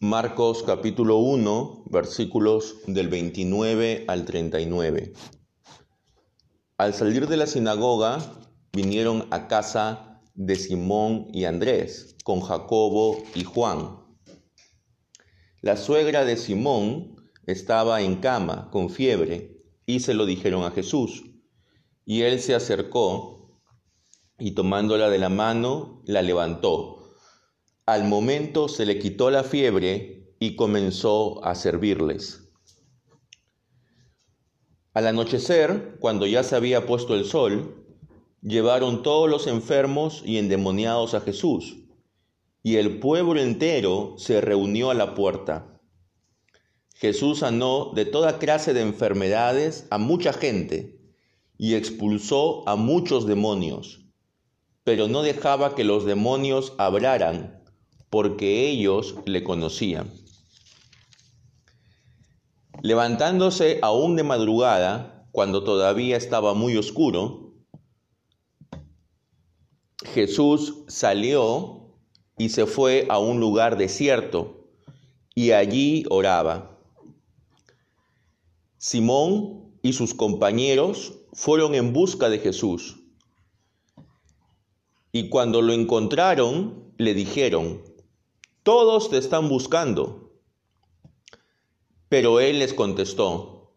Marcos capítulo 1, versículos del 29 al 39. Al salir de la sinagoga, vinieron a casa de Simón y Andrés, con Jacobo y Juan. La suegra de Simón estaba en cama, con fiebre, y se lo dijeron a Jesús. Y él se acercó y tomándola de la mano, la levantó al momento se le quitó la fiebre y comenzó a servirles. Al anochecer, cuando ya se había puesto el sol, llevaron todos los enfermos y endemoniados a Jesús, y el pueblo entero se reunió a la puerta. Jesús sanó de toda clase de enfermedades a mucha gente y expulsó a muchos demonios, pero no dejaba que los demonios hablaran porque ellos le conocían. Levantándose aún de madrugada, cuando todavía estaba muy oscuro, Jesús salió y se fue a un lugar desierto y allí oraba. Simón y sus compañeros fueron en busca de Jesús. Y cuando lo encontraron, le dijeron, todos te están buscando. Pero él les contestó,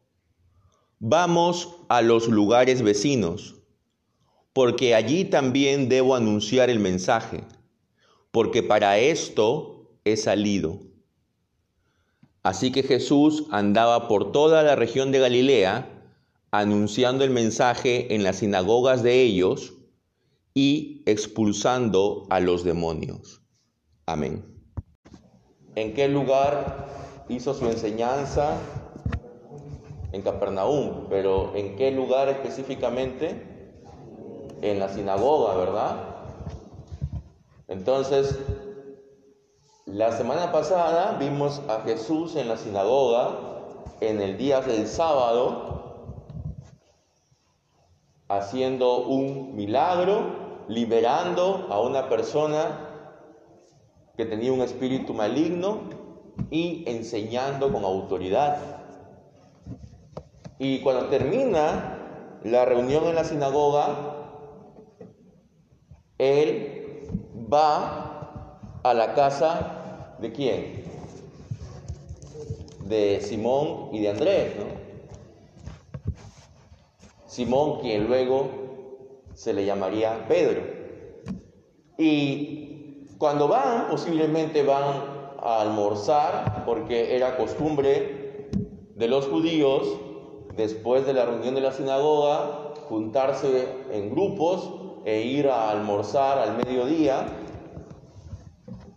vamos a los lugares vecinos, porque allí también debo anunciar el mensaje, porque para esto he salido. Así que Jesús andaba por toda la región de Galilea, anunciando el mensaje en las sinagogas de ellos y expulsando a los demonios. Amén en qué lugar hizo su enseñanza en Capernaum, pero en qué lugar específicamente en la sinagoga, ¿verdad? Entonces, la semana pasada vimos a Jesús en la sinagoga en el día del sábado haciendo un milagro, liberando a una persona que tenía un espíritu maligno y enseñando con autoridad. Y cuando termina la reunión en la sinagoga, él va a la casa de quién? De Simón y de Andrés, ¿no? Simón, quien luego se le llamaría Pedro. Y cuando van, posiblemente van a almorzar, porque era costumbre de los judíos, después de la reunión de la sinagoga, juntarse en grupos e ir a almorzar al mediodía.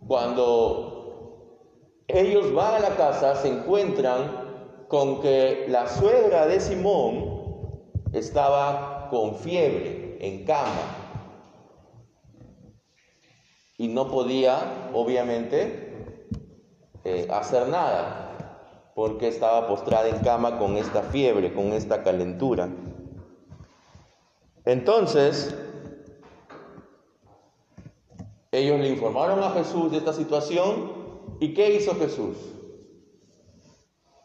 Cuando ellos van a la casa, se encuentran con que la suegra de Simón estaba con fiebre, en cama y no podía, obviamente, eh, hacer nada, porque estaba postrada en cama con esta fiebre, con esta calentura. Entonces, ellos le informaron a Jesús de esta situación y ¿qué hizo Jesús?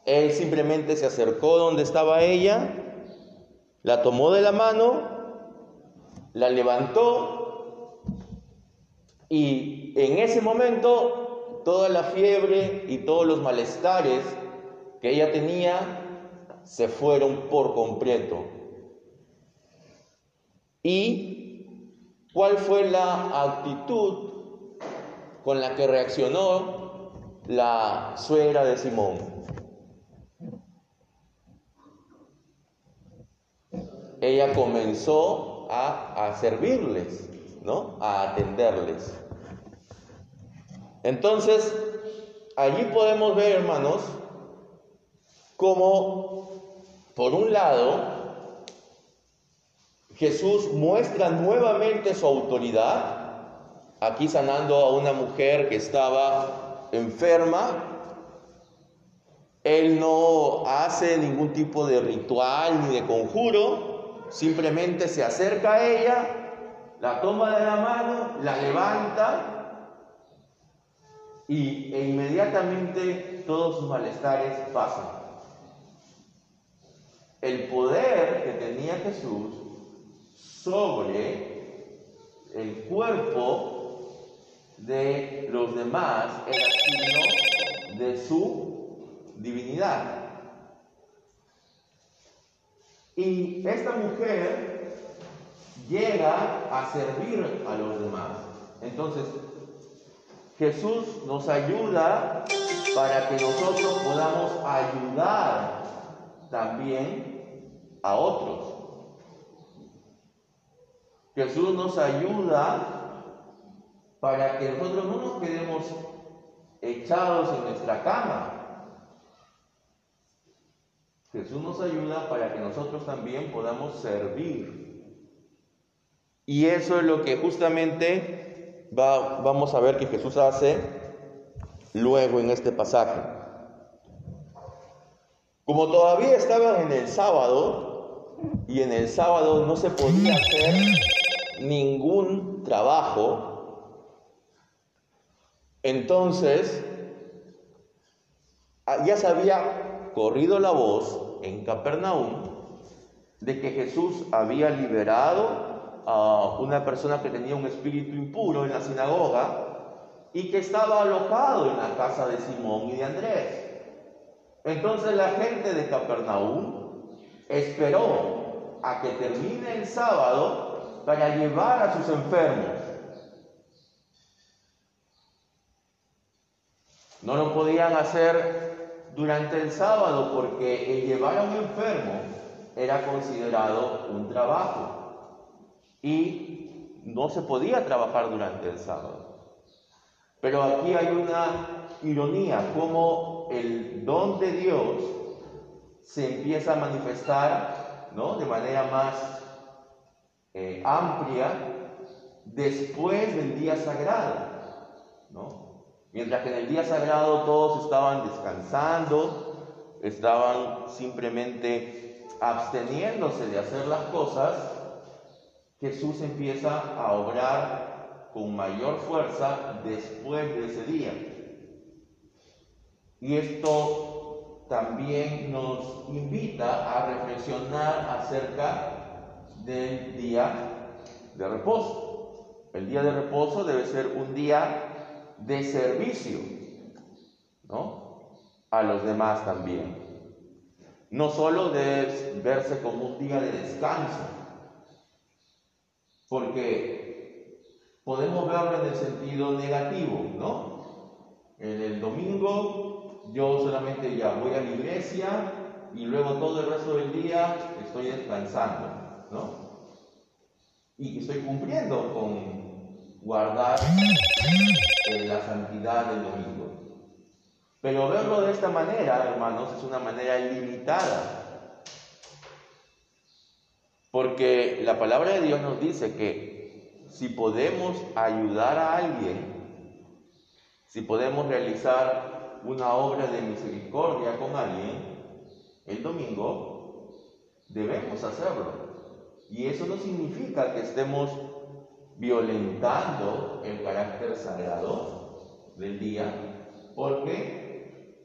Él simplemente se acercó donde estaba ella, la tomó de la mano, la levantó y en ese momento toda la fiebre y todos los malestares que ella tenía se fueron por completo. ¿Y cuál fue la actitud con la que reaccionó la suegra de Simón? Ella comenzó a, a servirles. ¿No? A atenderles. Entonces, allí podemos ver, hermanos, como, por un lado, Jesús muestra nuevamente su autoridad, aquí sanando a una mujer que estaba enferma. Él no hace ningún tipo de ritual ni de conjuro, simplemente se acerca a ella la toma de la mano, la levanta y, e inmediatamente todos sus malestares pasan. El poder que tenía Jesús sobre el cuerpo de los demás era signo de su divinidad. Y esta mujer llega a servir a los demás. Entonces, Jesús nos ayuda para que nosotros podamos ayudar también a otros. Jesús nos ayuda para que nosotros no nos quedemos echados en nuestra cama. Jesús nos ayuda para que nosotros también podamos servir. Y eso es lo que justamente vamos a ver que Jesús hace luego en este pasaje. Como todavía estaban en el sábado, y en el sábado no se podía hacer ningún trabajo, entonces ah, ya se había corrido la voz en Capernaum de que Jesús había liberado una persona que tenía un espíritu impuro en la sinagoga y que estaba alojado en la casa de Simón y de Andrés. Entonces la gente de Capernaum esperó a que termine el sábado para llevar a sus enfermos. No lo podían hacer durante el sábado porque el llevar a un enfermo era considerado un trabajo y no se podía trabajar durante el sábado. Pero aquí hay una ironía, como el don de Dios se empieza a manifestar ¿no? de manera más eh, amplia después del día sagrado. ¿no? Mientras que en el día sagrado todos estaban descansando, estaban simplemente absteniéndose de hacer las cosas, Jesús empieza a obrar con mayor fuerza después de ese día. Y esto también nos invita a reflexionar acerca del día de reposo. El día de reposo debe ser un día de servicio, ¿no? A los demás también. No solo debe verse como un día de descanso, porque podemos verlo en el sentido negativo, ¿no? En el domingo yo solamente ya voy a la iglesia y luego todo el resto del día estoy descansando, ¿no? Y estoy cumpliendo con guardar la santidad del domingo. Pero verlo de esta manera, hermanos, es una manera limitada porque la palabra de Dios nos dice que si podemos ayudar a alguien, si podemos realizar una obra de misericordia con alguien, el domingo debemos hacerlo. Y eso no significa que estemos violentando el carácter sagrado del día, porque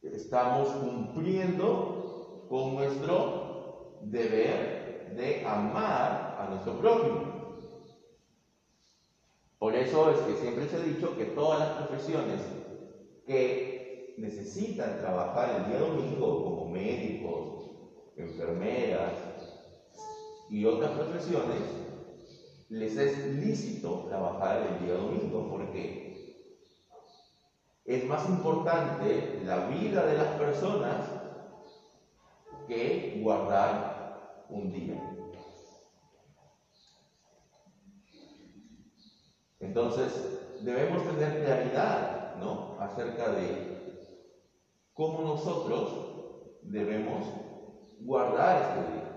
estamos cumpliendo con nuestro deber de amar a nuestro prójimo. Por eso es que siempre se ha dicho que todas las profesiones que necesitan trabajar el día domingo, como médicos, enfermeras y otras profesiones, les es lícito trabajar el día domingo porque es más importante la vida de las personas que guardar un día. Entonces, debemos tener claridad, ¿no? Acerca de cómo nosotros debemos guardar este día.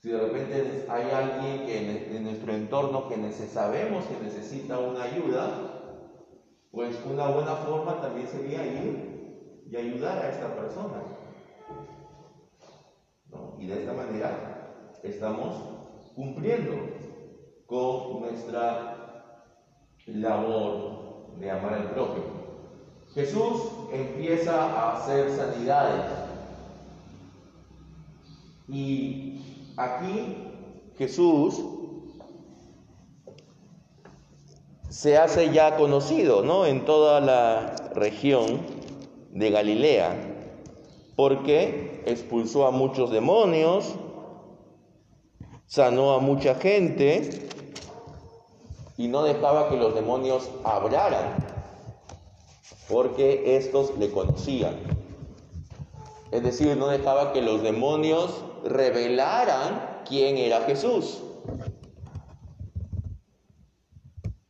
Si de repente hay alguien que en, nuestro entorno que sabemos que necesita una ayuda, pues una buena forma también sería ir y ayudar a esta persona. Y de esta manera estamos cumpliendo con nuestra labor de amar al prójimo. Jesús empieza a hacer sanidades. Y aquí Jesús se hace ya conocido ¿no? en toda la región de Galilea, porque expulsó a muchos demonios, sanó a mucha gente y no dejaba que los demonios hablaran, porque estos le conocían. Es decir, no dejaba que los demonios revelaran quién era Jesús.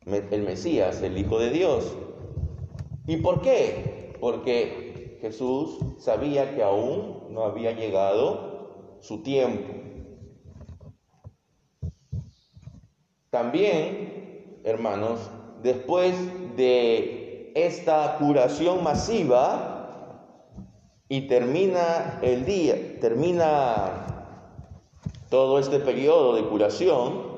El Mesías, el Hijo de Dios. ¿Y por qué? Porque Jesús sabía que aún no había llegado su tiempo. También, hermanos, después de esta curación masiva y termina el día, termina todo este periodo de curación,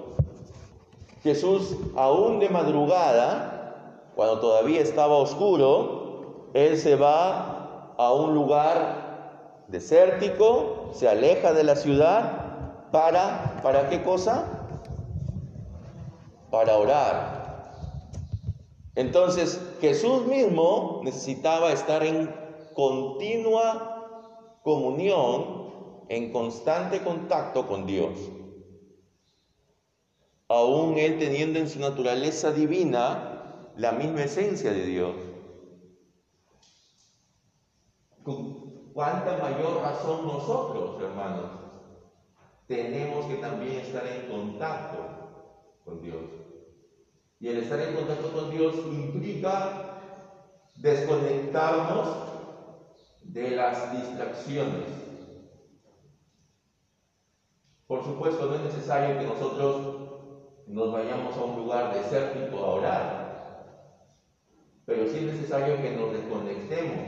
Jesús, aún de madrugada, cuando todavía estaba oscuro, Él se va a un lugar desértico, se aleja de la ciudad, para, ¿para qué cosa? para orar. Entonces Jesús mismo necesitaba estar en continua comunión, en constante contacto con Dios. Aún Él teniendo en su naturaleza divina la misma esencia de Dios. Con cuánta mayor razón nosotros, hermanos, tenemos que también estar en contacto con Dios. Y el estar en contacto con Dios implica desconectarnos de las distracciones. Por supuesto, no es necesario que nosotros nos vayamos a un lugar desértico a orar, pero sí es necesario que nos desconectemos,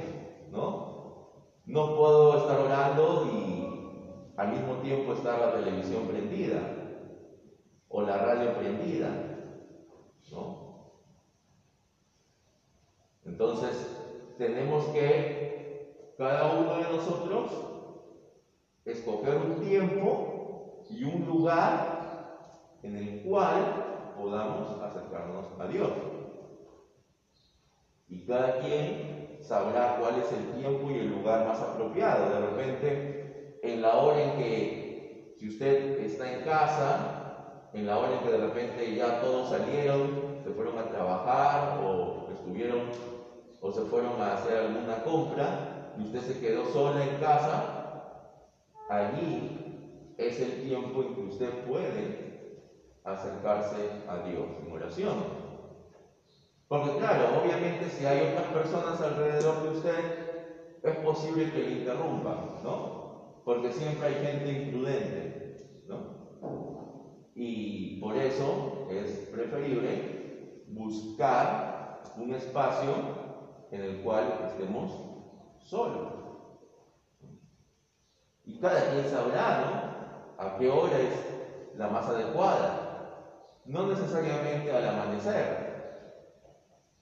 ¿no? No puedo estar orando y al mismo tiempo estar la televisión prendida o la radio prendida. Entonces, tenemos que cada uno de nosotros escoger un tiempo y un lugar en el cual podamos acercarnos a Dios. Y cada quien sabrá cuál es el tiempo y el lugar más apropiado. De repente, en la hora en que, si usted está en casa, en la hora en que de repente ya todos salieron, se fueron a trabajar o estuvieron o se fueron a hacer alguna compra y usted se quedó sola en casa, allí es el tiempo en que usted puede acercarse a Dios en oración. Porque claro, obviamente si hay otras personas alrededor de usted, es posible que le interrumpan, ¿no? Porque siempre hay gente imprudente, ¿no? Y por eso es preferible buscar un espacio en el cual estemos solos. Y cada quien sabrá a qué hora es la más adecuada. No necesariamente al amanecer.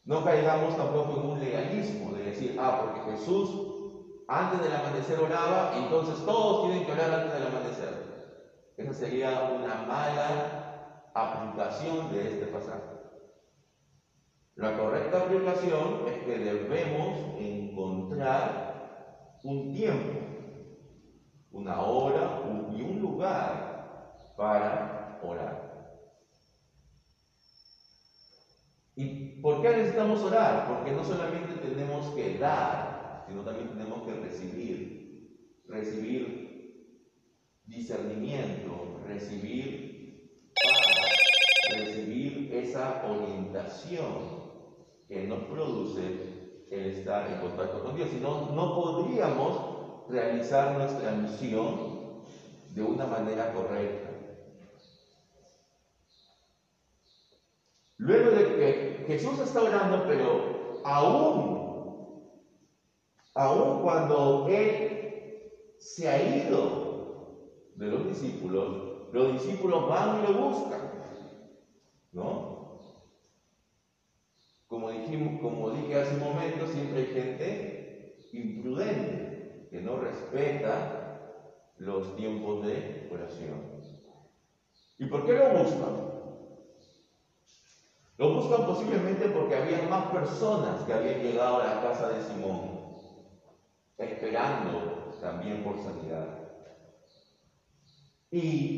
No caigamos tampoco en un legalismo de decir, ah, porque Jesús antes del amanecer oraba, entonces todos tienen que orar antes del amanecer. Esa sería una mala aplicación de este pasaje. La correcta aplicación es que debemos encontrar un tiempo, una hora y un lugar para orar. ¿Y por qué necesitamos orar? Porque no solamente tenemos que dar, sino también tenemos que recibir. Recibir discernimiento, recibir para recibir esa orientación que nos produce el estar en contacto con Dios. Si no, no podríamos realizar nuestra misión de una manera correcta. Luego de que Jesús está orando, pero aún, aún cuando Él se ha ido de los discípulos, los discípulos van y lo buscan. ¿No? como, dijimos, como dije hace un momento, siempre hay gente imprudente que no respeta los tiempos de oración. ¿Y por qué lo buscan? Lo buscan posiblemente porque había más personas que habían llegado a la casa de Simón, esperando también por sanidad. Y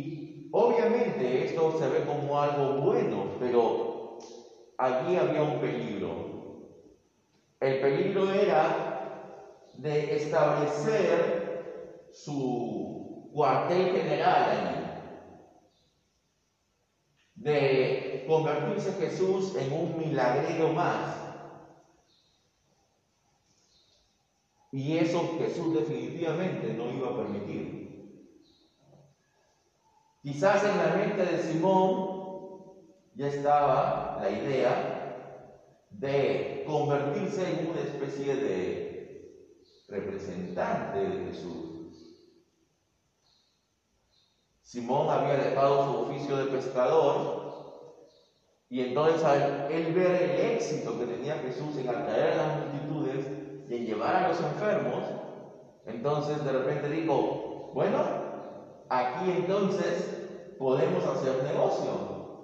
obviamente esto se ve como algo bueno, pero allí había un peligro. El peligro era de establecer su cuartel general allí, de convertirse Jesús en un milagrero más. Y eso Jesús definitivamente no iba a permitir. Quizás en la mente de Simón ya estaba la idea de convertirse en una especie de representante de Jesús. Simón había dejado su oficio de pescador y entonces al él ver el éxito que tenía Jesús en atraer a las multitudes, y en llevar a los enfermos, entonces de repente digo, bueno, aquí entonces podemos hacer negocio.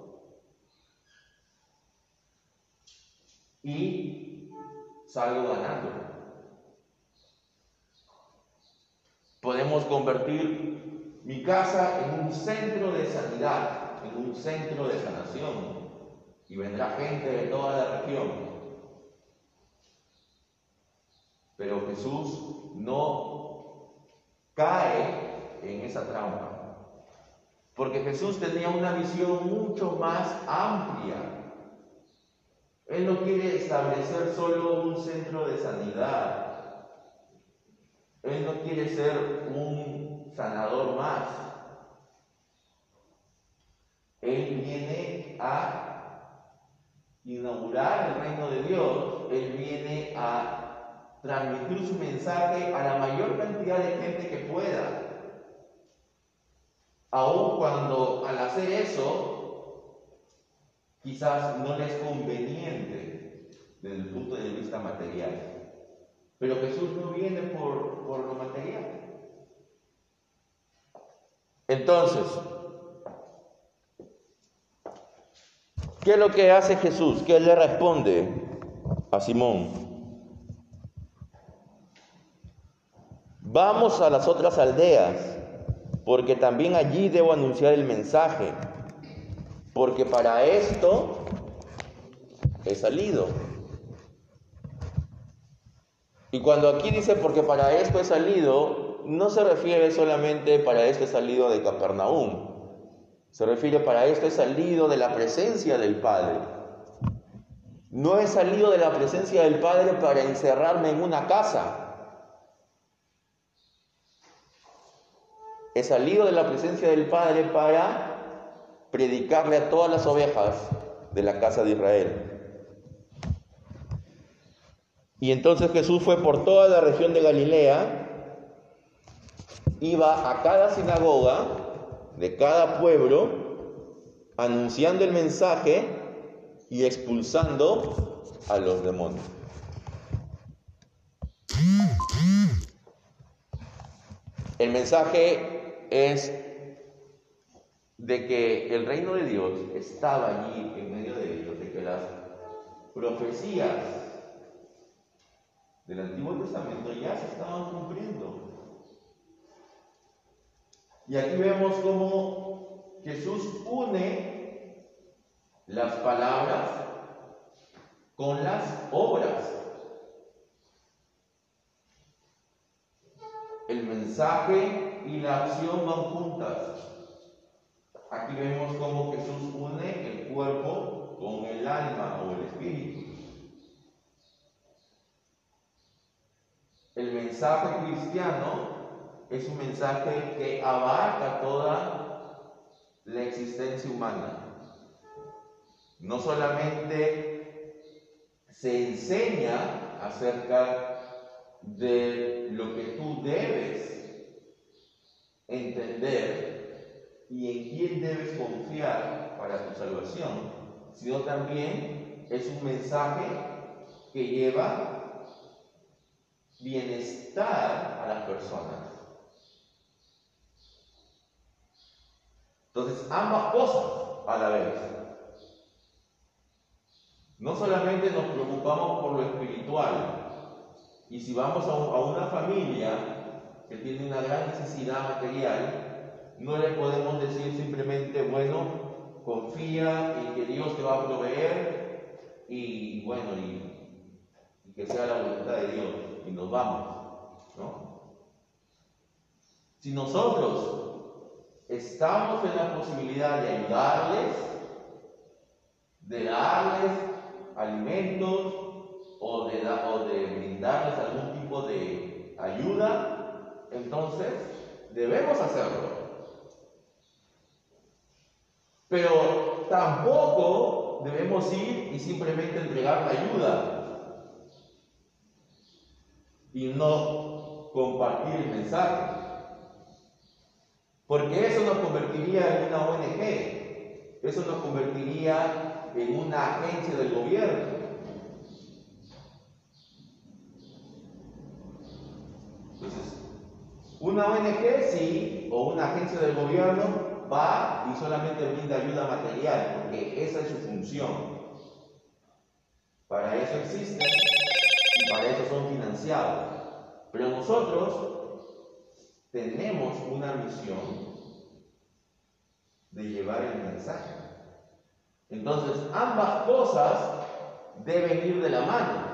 Y salgo ganando. Podemos convertir mi casa en un centro de sanidad, en un centro de sanación. Y vendrá gente de toda la región Pero Jesús no cae en esa trampa. Porque Jesús tenía una visión mucho más amplia. Él no quiere establecer solo un centro de sanidad. Él no quiere ser un sanador más. Él viene a inaugurar el reino de Dios. Él viene a transmitir su mensaje a la mayor cantidad de gente que pueda. Aun cuando al hacer eso, quizás no le es conveniente desde el punto de vista material. Pero Jesús no viene por, por lo material. Entonces, ¿qué es lo que hace Jesús? ¿Qué le responde a Simón? Vamos a las otras aldeas, porque también allí debo anunciar el mensaje, porque para esto he salido. Y cuando aquí dice porque para esto he salido, no se refiere solamente para esto he salido de Capernaum, se refiere para esto he salido de la presencia del Padre. No he salido de la presencia del Padre para encerrarme en una casa, He salido de la presencia del Padre para predicarle a todas las ovejas de la casa de Israel. Y entonces Jesús fue por toda la región de Galilea, iba a cada sinagoga de cada pueblo, anunciando el mensaje y expulsando a los demonios. El mensaje es de que el reino de Dios estaba allí en medio de ellos, de que las profecías del Antiguo Testamento ya se estaban cumpliendo. Y aquí vemos cómo Jesús une las palabras con las obras. El mensaje y la acción van juntas. Aquí vemos cómo Jesús une el cuerpo con el alma o el espíritu. El mensaje cristiano es un mensaje que abarca toda la existencia humana. No solamente se enseña acerca de lo que tú debes entender y en quién debes confiar para tu salvación, sino también es un mensaje que lleva bienestar a las personas. Entonces, ambas cosas a la vez. No solamente nos preocupamos por lo espiritual, y si vamos a, una familia que tiene una gran necesidad material, no le podemos decir simplemente, bueno, confía en que Dios te va a proveer y bueno, y, que sea la voluntad de Dios, y nos vamos. Si nosotros estamos en la posibilidad de ayudarles, de darles alimentos o de, de brindarles algún tipo de ayuda, entonces debemos hacerlo. Pero tampoco debemos ir y simplemente entregar la ayuda y no compartir el mensaje. Porque eso nos convertiría en una ONG, eso nos convertiría en una agencia del gobierno. Entonces, una ONG sí, o una agencia del gobierno va y solamente brinda ayuda material, porque esa es su función. Para eso existen y para eso son financiados. Pero nosotros tenemos una misión de llevar el mensaje. Entonces, ambas cosas deben ir de la mano.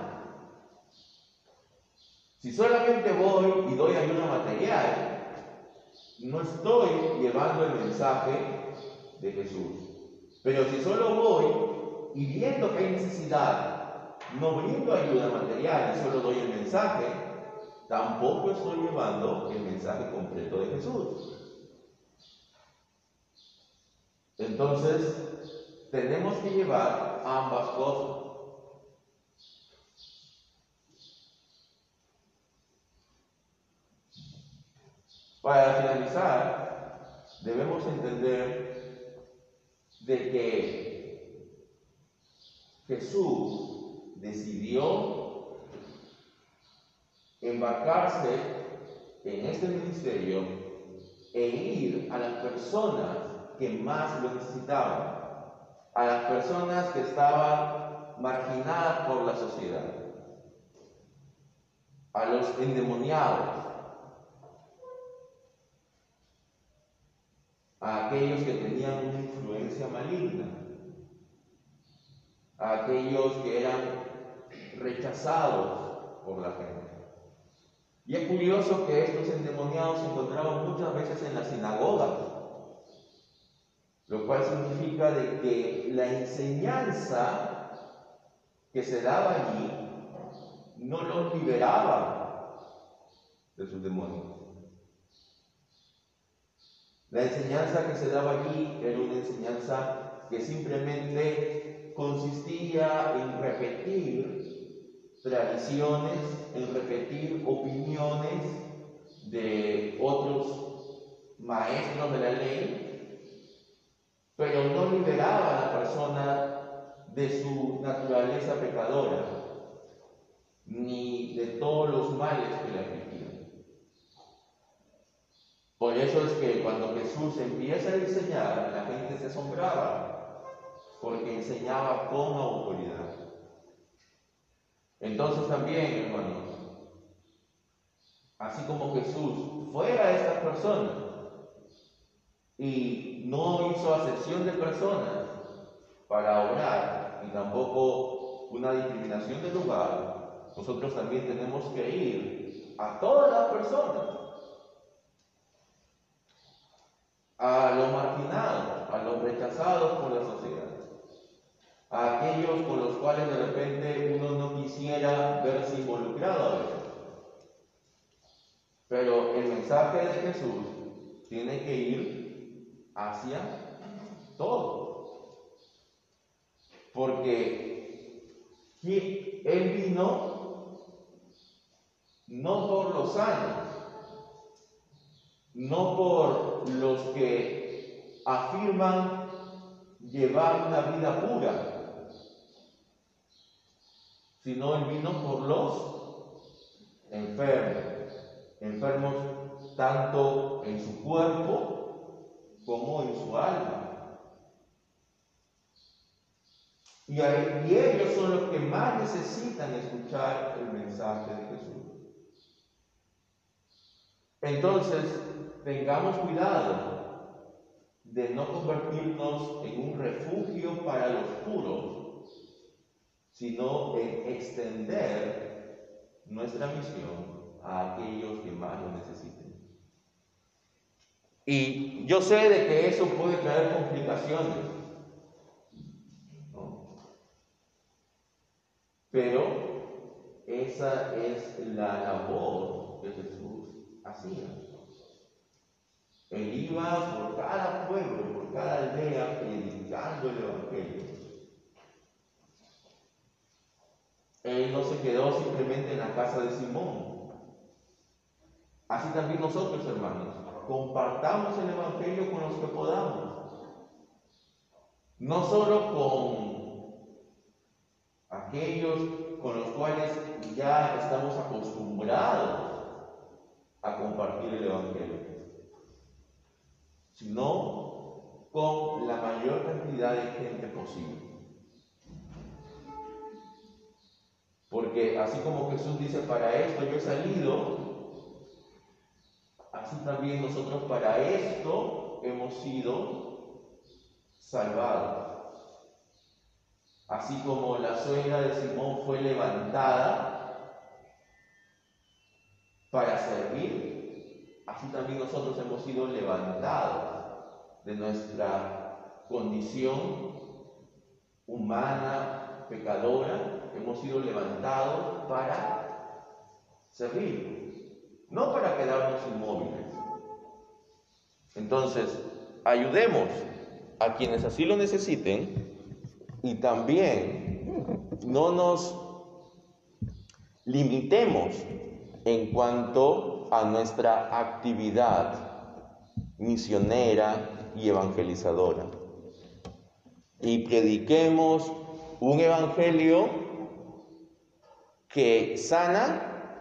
Si solamente voy y doy ayuda material, no estoy llevando el mensaje de Jesús. Pero si solo voy y viendo que hay necesidad, no brindo ayuda material y solo doy el mensaje, tampoco estoy llevando el mensaje completo de Jesús. Entonces, tenemos que llevar ambas cosas. Para finalizar, debemos entender de que Jesús decidió embarcarse en este ministerio e ir a las personas que más lo necesitaban, a las personas que estaban marginadas por la sociedad, a los endemoniados, a aquellos que tenían una influencia maligna, a aquellos que eran rechazados por la gente. Y es curioso que estos endemoniados se encontraban muchas veces en la sinagoga, lo cual significa de que la enseñanza que se daba allí no los liberaba de sus demonios. La enseñanza que se daba allí era una enseñanza que simplemente consistía en repetir tradiciones, en repetir opiniones de otros maestros de la ley, pero no liberaba a la persona de su naturaleza pecadora, ni de todos los males que le afligían. Por eso es que cuando Jesús empieza a enseñar, la gente se asombraba, porque enseñaba con autoridad. Entonces también, hermanos, así como Jesús fue a estas personas y no hizo acepción de personas para orar y tampoco una discriminación de lugar, nosotros también tenemos que ir a todas las personas, a los marginados, a los rechazados por la sociedad a aquellos con los cuales de repente uno no quisiera verse involucrado a veces. Pero el mensaje de Jesús tiene que ir hacia todo. Porque Él vino no por los sanos, no por los que afirman llevar una vida pura, sino Él vino por los enfermos, enfermos tanto en su cuerpo como en su alma. Y, ellos son los que más necesitan escuchar el mensaje de Jesús. Entonces, tengamos cuidado de no convertirnos en un refugio para los puros, sino en extender nuestra misión a aquellos que más lo necesiten. Y yo sé de que eso puede traer complicaciones, pero esa es la labor que Jesús hacía. Él iba por cada pueblo, por cada aldea, predicando el Evangelio. Él no se quedó simplemente en la casa de Simón, Así también nosotros, hermanos, compartamos el Evangelio con los que podamos. No solo con aquellos con los cuales ya estamos acostumbrados a compartir el Evangelio, sino con la mayor cantidad de gente posible. Porque así como Jesús dice, para esto yo he salido, así también nosotros para esto hemos sido salvados. Así como la suegra de Simón fue levantada para servir, así también nosotros hemos sido levantados de nuestra condición humana, pecadora, hemos sido levantados para servir no para quedarnos inmóviles. Entonces, ayudemos a quienes así lo necesiten y también no nos limitemos en cuanto a nuestra actividad misionera y evangelizadora. Y prediquemos un evangelio que sana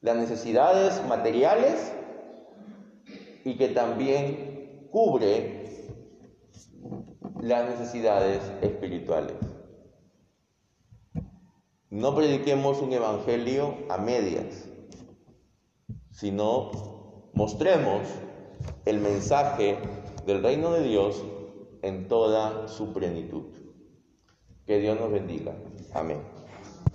las necesidades materiales y que también cubre las necesidades espirituales. No prediquemos un evangelio a medias, sino mostremos el mensaje del reino de Dios en toda su plenitud. Que Dios nos bendiga. Amén.